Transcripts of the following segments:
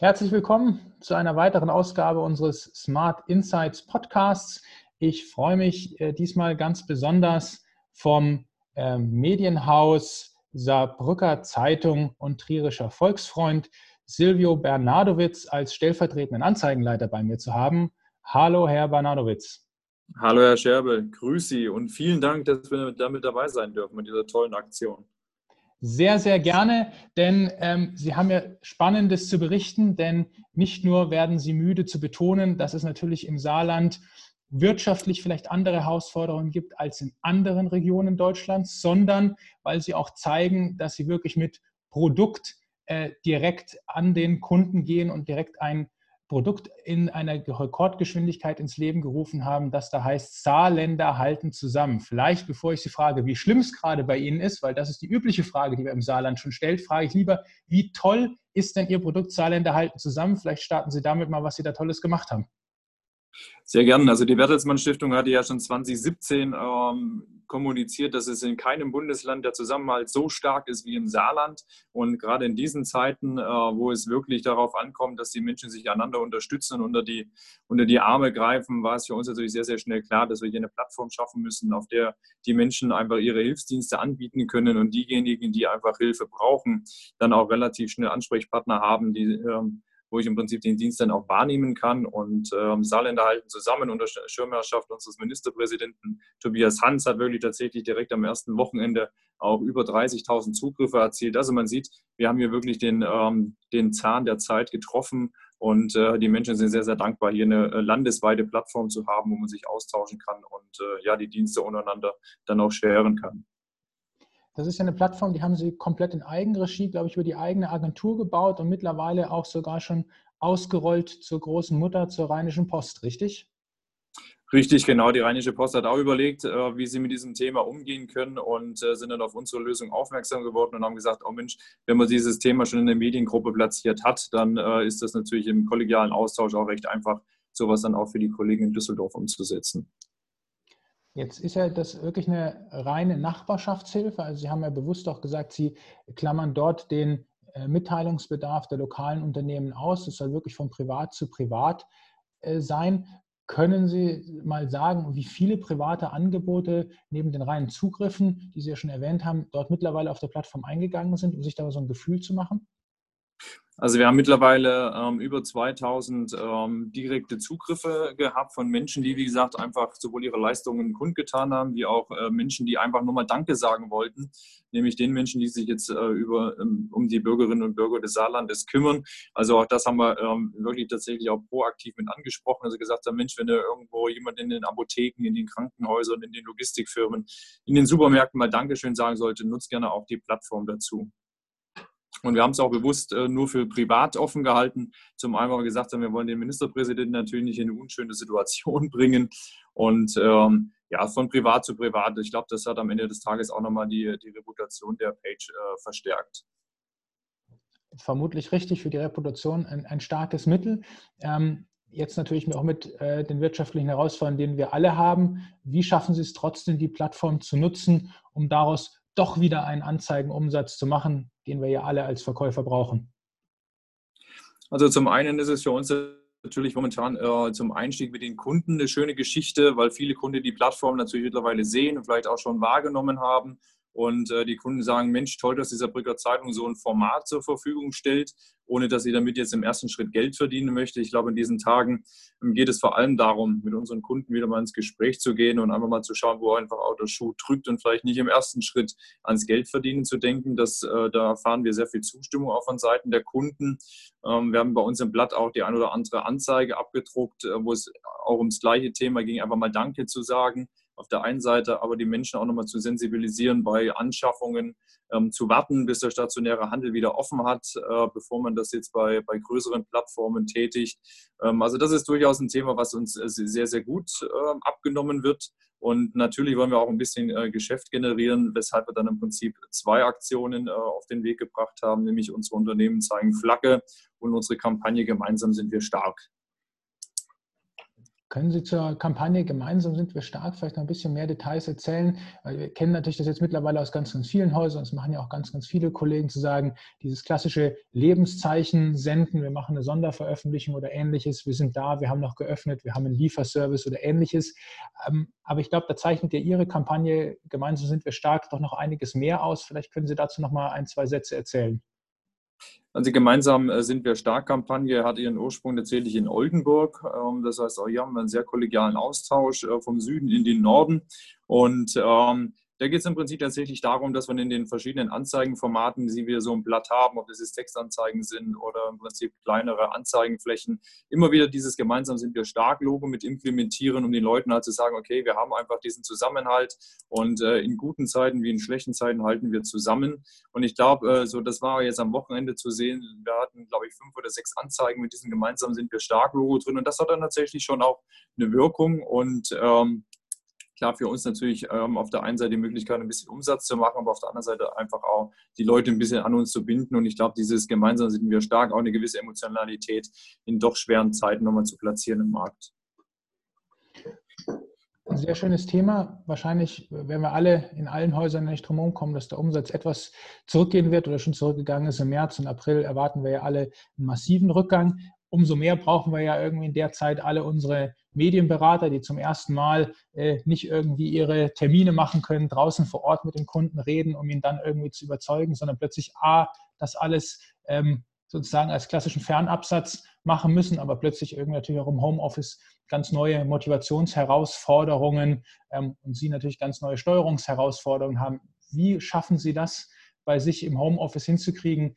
Herzlich willkommen zu einer weiteren Ausgabe unseres Smart Insights Podcasts. Ich freue mich äh, diesmal ganz besonders vom äh, Medienhaus Saarbrücker Zeitung und Trierischer Volksfreund Silvio Bernardowitz als stellvertretenden Anzeigenleiter bei mir zu haben. Hallo, Herr Bernardowitz. Hallo, Herr Scherbe. Grüß Sie und vielen Dank, dass wir damit dabei sein dürfen mit dieser tollen Aktion. Sehr, sehr gerne, denn ähm, Sie haben ja Spannendes zu berichten, denn nicht nur werden Sie müde zu betonen, dass es natürlich im Saarland wirtschaftlich vielleicht andere Herausforderungen gibt als in anderen Regionen Deutschlands, sondern weil Sie auch zeigen, dass Sie wirklich mit Produkt äh, direkt an den Kunden gehen und direkt ein Produkt in einer Rekordgeschwindigkeit ins Leben gerufen haben, das da heißt, Saarländer halten zusammen. Vielleicht, bevor ich Sie frage, wie schlimm es gerade bei Ihnen ist, weil das ist die übliche Frage, die wir im Saarland schon stellt, frage ich lieber, wie toll ist denn Ihr Produkt Saarländer halten zusammen? Vielleicht starten Sie damit mal, was Sie da Tolles gemacht haben. Sehr gerne. Also die Bertelsmann Stiftung hatte ja schon 2017 ähm, kommuniziert, dass es in keinem Bundesland der Zusammenhalt so stark ist wie im Saarland. Und gerade in diesen Zeiten, äh, wo es wirklich darauf ankommt, dass die Menschen sich einander unterstützen und unter die, unter die Arme greifen, war es für uns natürlich sehr, sehr schnell klar, dass wir hier eine Plattform schaffen müssen, auf der die Menschen einfach ihre Hilfsdienste anbieten können und diejenigen, die einfach Hilfe brauchen, dann auch relativ schnell Ansprechpartner haben, die ähm, wo ich im Prinzip den Dienst dann auch wahrnehmen kann. Und ähm, Saarländer halten zusammen unter Schirmherrschaft unseres Ministerpräsidenten Tobias Hans hat wirklich tatsächlich direkt am ersten Wochenende auch über 30.000 Zugriffe erzielt. Also man sieht, wir haben hier wirklich den, ähm, den Zahn der Zeit getroffen und äh, die Menschen sind sehr, sehr dankbar, hier eine äh, landesweite Plattform zu haben, wo man sich austauschen kann und äh, ja, die Dienste untereinander dann auch scheren kann. Das ist ja eine Plattform, die haben Sie komplett in Eigenregie, glaube ich, über die eigene Agentur gebaut und mittlerweile auch sogar schon ausgerollt zur großen Mutter, zur Rheinischen Post, richtig? Richtig, genau. Die Rheinische Post hat auch überlegt, äh, wie sie mit diesem Thema umgehen können und äh, sind dann auf unsere Lösung aufmerksam geworden und haben gesagt, oh Mensch, wenn man dieses Thema schon in der Mediengruppe platziert hat, dann äh, ist das natürlich im kollegialen Austausch auch recht einfach, sowas dann auch für die Kollegen in Düsseldorf umzusetzen. Jetzt ist ja das wirklich eine reine Nachbarschaftshilfe. Also Sie haben ja bewusst auch gesagt, Sie klammern dort den äh, Mitteilungsbedarf der lokalen Unternehmen aus. Das soll wirklich von privat zu privat äh, sein. Können Sie mal sagen, wie viele private Angebote neben den reinen Zugriffen, die Sie ja schon erwähnt haben, dort mittlerweile auf der Plattform eingegangen sind, um sich da so ein Gefühl zu machen? Also wir haben mittlerweile ähm, über 2000 ähm, direkte Zugriffe gehabt von Menschen, die, wie gesagt, einfach sowohl ihre Leistungen kundgetan haben, wie auch äh, Menschen, die einfach nur mal Danke sagen wollten, nämlich den Menschen, die sich jetzt äh, über, ähm, um die Bürgerinnen und Bürger des Saarlandes kümmern. Also auch das haben wir ähm, wirklich tatsächlich auch proaktiv mit angesprochen. Also gesagt haben, Mensch, wenn da irgendwo jemand in den Apotheken, in den Krankenhäusern, in den Logistikfirmen, in den Supermärkten mal Dankeschön sagen sollte, nutzt gerne auch die Plattform dazu. Und wir haben es auch bewusst äh, nur für privat offen gehalten. Zum einen, weil wir gesagt haben, wir wollen den Ministerpräsidenten natürlich nicht in eine unschöne Situation bringen. Und ähm, ja, von privat zu privat. Ich glaube, das hat am Ende des Tages auch nochmal die, die Reputation der Page äh, verstärkt. Vermutlich richtig für die Reputation ein, ein starkes Mittel. Ähm, jetzt natürlich auch mit äh, den wirtschaftlichen Herausforderungen, denen wir alle haben. Wie schaffen Sie es trotzdem, die Plattform zu nutzen, um daraus doch wieder einen Anzeigenumsatz zu machen, den wir ja alle als Verkäufer brauchen? Also zum einen ist es für uns natürlich momentan äh, zum Einstieg mit den Kunden eine schöne Geschichte, weil viele Kunden die Plattform natürlich mittlerweile sehen und vielleicht auch schon wahrgenommen haben und äh, die Kunden sagen, Mensch, toll, dass dieser Brücker Zeitung so ein Format zur Verfügung stellt, ohne dass sie damit jetzt im ersten Schritt Geld verdienen möchte. Ich glaube, in diesen Tagen ähm, geht es vor allem darum, mit unseren Kunden wieder mal ins Gespräch zu gehen und einfach mal zu schauen, wo einfach auch der Schuh drückt und vielleicht nicht im ersten Schritt ans Geld verdienen zu denken. Das, äh, da erfahren wir sehr viel Zustimmung auch von Seiten der Kunden. Ähm, wir haben bei uns im Blatt auch die ein oder andere Anzeige abgedruckt, äh, wo es auch ums gleiche Thema ging, einfach mal Danke zu sagen auf der einen Seite, aber die Menschen auch nochmal zu sensibilisieren, bei Anschaffungen ähm, zu warten, bis der stationäre Handel wieder offen hat, äh, bevor man das jetzt bei, bei größeren Plattformen tätigt. Ähm, also das ist durchaus ein Thema, was uns äh, sehr, sehr gut äh, abgenommen wird. Und natürlich wollen wir auch ein bisschen äh, Geschäft generieren, weshalb wir dann im Prinzip zwei Aktionen äh, auf den Weg gebracht haben, nämlich unsere Unternehmen zeigen Flagge und unsere Kampagne Gemeinsam sind wir stark. Können Sie zur Kampagne Gemeinsam sind wir stark vielleicht noch ein bisschen mehr Details erzählen? Weil wir kennen natürlich das jetzt mittlerweile aus ganz, ganz vielen Häusern. Das machen ja auch ganz, ganz viele Kollegen zu sagen, dieses klassische Lebenszeichen senden, wir machen eine Sonderveröffentlichung oder ähnliches. Wir sind da, wir haben noch geöffnet, wir haben einen Lieferservice oder ähnliches. Ähm, aber ich glaube, da zeichnet ja Ihre Kampagne Gemeinsam sind wir stark doch noch einiges mehr aus. Vielleicht können Sie dazu noch mal ein, zwei Sätze erzählen. Also gemeinsam äh, sind wir Stark-Kampagne, hat ihren Ursprung tatsächlich in Oldenburg. Ähm, das heißt, auch hier haben wir einen sehr kollegialen Austausch äh, vom Süden in den Norden. Und ähm, da geht es im Prinzip tatsächlich darum, dass man in den verschiedenen Anzeigenformaten, die wir so ein Blatt haben, ob das jetzt Textanzeigen sind oder im Prinzip kleinere Anzeigenflächen, immer wieder dieses Gemeinsam sind wir stark Logo mit implementieren, um den Leuten halt zu sagen, okay, wir haben einfach diesen Zusammenhalt und äh, in guten Zeiten wie in schlechten Zeiten halten wir zusammen. Und ich glaube, äh, so das war jetzt am Wochenende zu sehen. Wir hatten, glaube ich, fünf oder sechs Anzeigen mit diesem Gemeinsam sind wir stark Logo drin und das hat dann tatsächlich schon auch eine Wirkung und ähm, klar für uns natürlich ähm, auf der einen Seite die Möglichkeit, ein bisschen Umsatz zu machen, aber auf der anderen Seite einfach auch die Leute ein bisschen an uns zu binden. Und ich glaube, dieses gemeinsam sind wir stark, auch eine gewisse Emotionalität in doch schweren Zeiten nochmal zu platzieren im Markt. Ein sehr schönes Thema. Wahrscheinlich werden wir alle in allen Häusern nicht drum kommen, dass der Umsatz etwas zurückgehen wird oder schon zurückgegangen ist. Im März und April erwarten wir ja alle einen massiven Rückgang umso mehr brauchen wir ja irgendwie in der Zeit alle unsere Medienberater, die zum ersten Mal äh, nicht irgendwie ihre Termine machen können, draußen vor Ort mit dem Kunden reden, um ihn dann irgendwie zu überzeugen, sondern plötzlich A, das alles ähm, sozusagen als klassischen Fernabsatz machen müssen, aber plötzlich irgendwie natürlich auch im Homeoffice ganz neue Motivationsherausforderungen ähm, und Sie natürlich ganz neue Steuerungsherausforderungen haben. Wie schaffen Sie das, bei sich im Homeoffice hinzukriegen,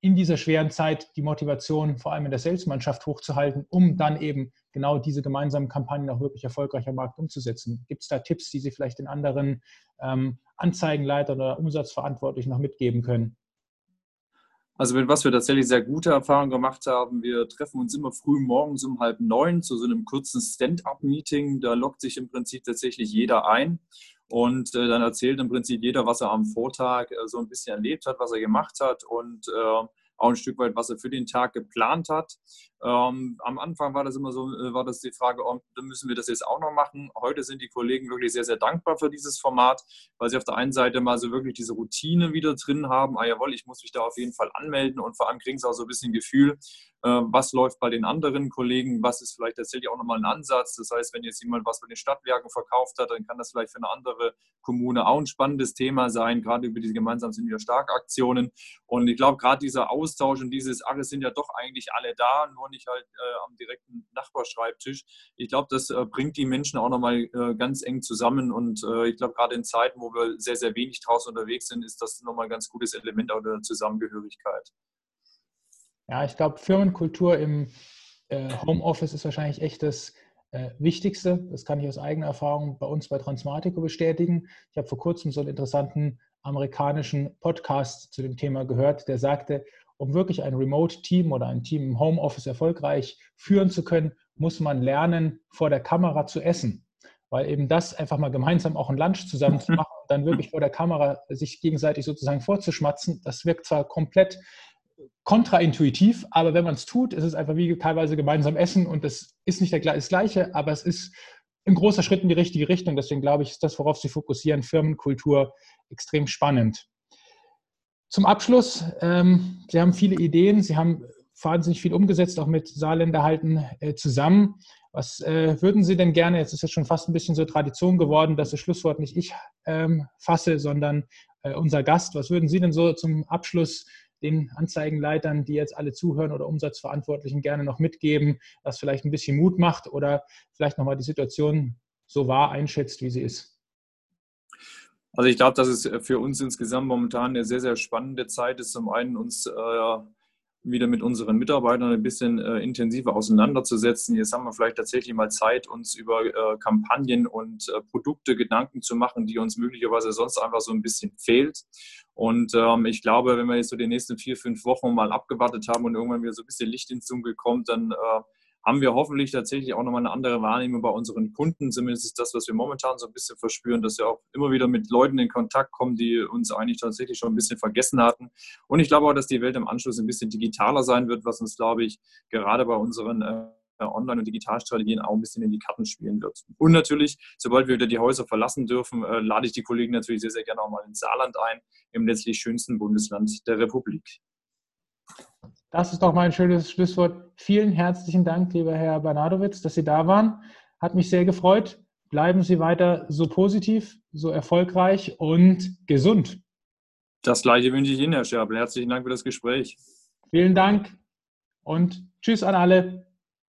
in dieser schweren Zeit die Motivation vor allem in der Salesmannschaft hochzuhalten, um dann eben genau diese gemeinsamen Kampagnen auch wirklich erfolgreich am Markt umzusetzen. Gibt es da Tipps, die Sie vielleicht den anderen ähm, Anzeigenleitern oder Umsatzverantwortlichen noch mitgeben können? Also mit was wir tatsächlich sehr gute Erfahrungen gemacht haben, wir treffen uns immer früh morgens um halb neun zu so einem kurzen Stand-up-Meeting. Da lockt sich im Prinzip tatsächlich jeder ein und äh, dann erzählt im Prinzip jeder, was er am Vortag äh, so ein bisschen erlebt hat, was er gemacht hat und äh, auch ein Stück weit, was er für den Tag geplant hat. Ähm, am Anfang war das immer so, äh, war das die Frage, oh, müssen wir das jetzt auch noch machen. Heute sind die Kollegen wirklich sehr, sehr dankbar für dieses Format, weil sie auf der einen Seite mal so wirklich diese Routine wieder drin haben. Ah jawohl, ich muss mich da auf jeden Fall anmelden und vor allem kriegen sie auch so ein bisschen Gefühl, äh, was läuft bei den anderen Kollegen, was ist vielleicht tatsächlich auch nochmal ein Ansatz. Das heißt, wenn jetzt jemand was bei den Stadtwerken verkauft hat, dann kann das vielleicht für eine andere Kommune auch ein spannendes Thema sein, gerade über diese gemeinsam sind wir stark Aktionen. Und ich glaube, gerade dieser Austausch und dieses, ach, es sind ja doch eigentlich alle da, nur nicht halt äh, am direkten Nachbarschreibtisch. Ich glaube, das äh, bringt die Menschen auch nochmal äh, ganz eng zusammen. Und äh, ich glaube, gerade in Zeiten, wo wir sehr, sehr wenig draußen unterwegs sind, ist das nochmal ein ganz gutes Element auch der Zusammengehörigkeit. Ja, ich glaube, Firmenkultur im äh, Homeoffice ist wahrscheinlich echt das äh, Wichtigste. Das kann ich aus eigener Erfahrung bei uns bei Transmatico bestätigen. Ich habe vor kurzem so einen interessanten amerikanischen Podcast zu dem Thema gehört, der sagte, um wirklich ein Remote-Team oder ein Team im Homeoffice erfolgreich führen zu können, muss man lernen, vor der Kamera zu essen. Weil eben das einfach mal gemeinsam auch ein Lunch zusammen zu machen und dann wirklich vor der Kamera sich gegenseitig sozusagen vorzuschmatzen, das wirkt zwar komplett kontraintuitiv, aber wenn man es tut, ist es einfach wie teilweise gemeinsam essen und das ist nicht das Gleiche, aber es ist ein großer Schritt in die richtige Richtung. Deswegen glaube ich, ist das, worauf Sie fokussieren, Firmenkultur, extrem spannend. Zum Abschluss, ähm, Sie haben viele Ideen, Sie haben wahnsinnig viel umgesetzt, auch mit Saarländer halten äh, zusammen. Was äh, würden Sie denn gerne, jetzt ist es schon fast ein bisschen so Tradition geworden, dass das Schlusswort nicht ich ähm, fasse, sondern äh, unser Gast. Was würden Sie denn so zum Abschluss den Anzeigenleitern, die jetzt alle zuhören oder Umsatzverantwortlichen gerne noch mitgeben, was vielleicht ein bisschen Mut macht oder vielleicht nochmal die Situation so wahr einschätzt, wie sie ist? Also ich glaube, dass es für uns insgesamt momentan eine sehr, sehr spannende Zeit ist. Zum einen uns äh, wieder mit unseren Mitarbeitern ein bisschen äh, intensiver auseinanderzusetzen. Jetzt haben wir vielleicht tatsächlich mal Zeit, uns über äh, Kampagnen und äh, Produkte Gedanken zu machen, die uns möglicherweise sonst einfach so ein bisschen fehlt. Und ähm, ich glaube, wenn wir jetzt so die nächsten vier, fünf Wochen mal abgewartet haben und irgendwann wieder so ein bisschen Licht ins Dunkel kommt, dann äh, haben wir hoffentlich tatsächlich auch nochmal eine andere Wahrnehmung bei unseren Kunden. Zumindest ist das, was wir momentan so ein bisschen verspüren, dass wir auch immer wieder mit Leuten in Kontakt kommen, die uns eigentlich tatsächlich schon ein bisschen vergessen hatten. Und ich glaube auch, dass die Welt im Anschluss ein bisschen digitaler sein wird, was uns, glaube ich, gerade bei unseren äh, Online- und Digitalstrategien auch ein bisschen in die Karten spielen wird. Und natürlich, sobald wir wieder die Häuser verlassen dürfen, äh, lade ich die Kollegen natürlich sehr, sehr gerne auch mal ins Saarland ein, im letztlich schönsten Bundesland der Republik. Das ist doch mal ein schönes Schlusswort. Vielen herzlichen Dank, lieber Herr Bernadowitz, dass Sie da waren. Hat mich sehr gefreut. Bleiben Sie weiter so positiv, so erfolgreich und gesund. Das gleiche wünsche ich Ihnen, Herr Scherbel. Herzlichen Dank für das Gespräch. Vielen Dank und tschüss an alle.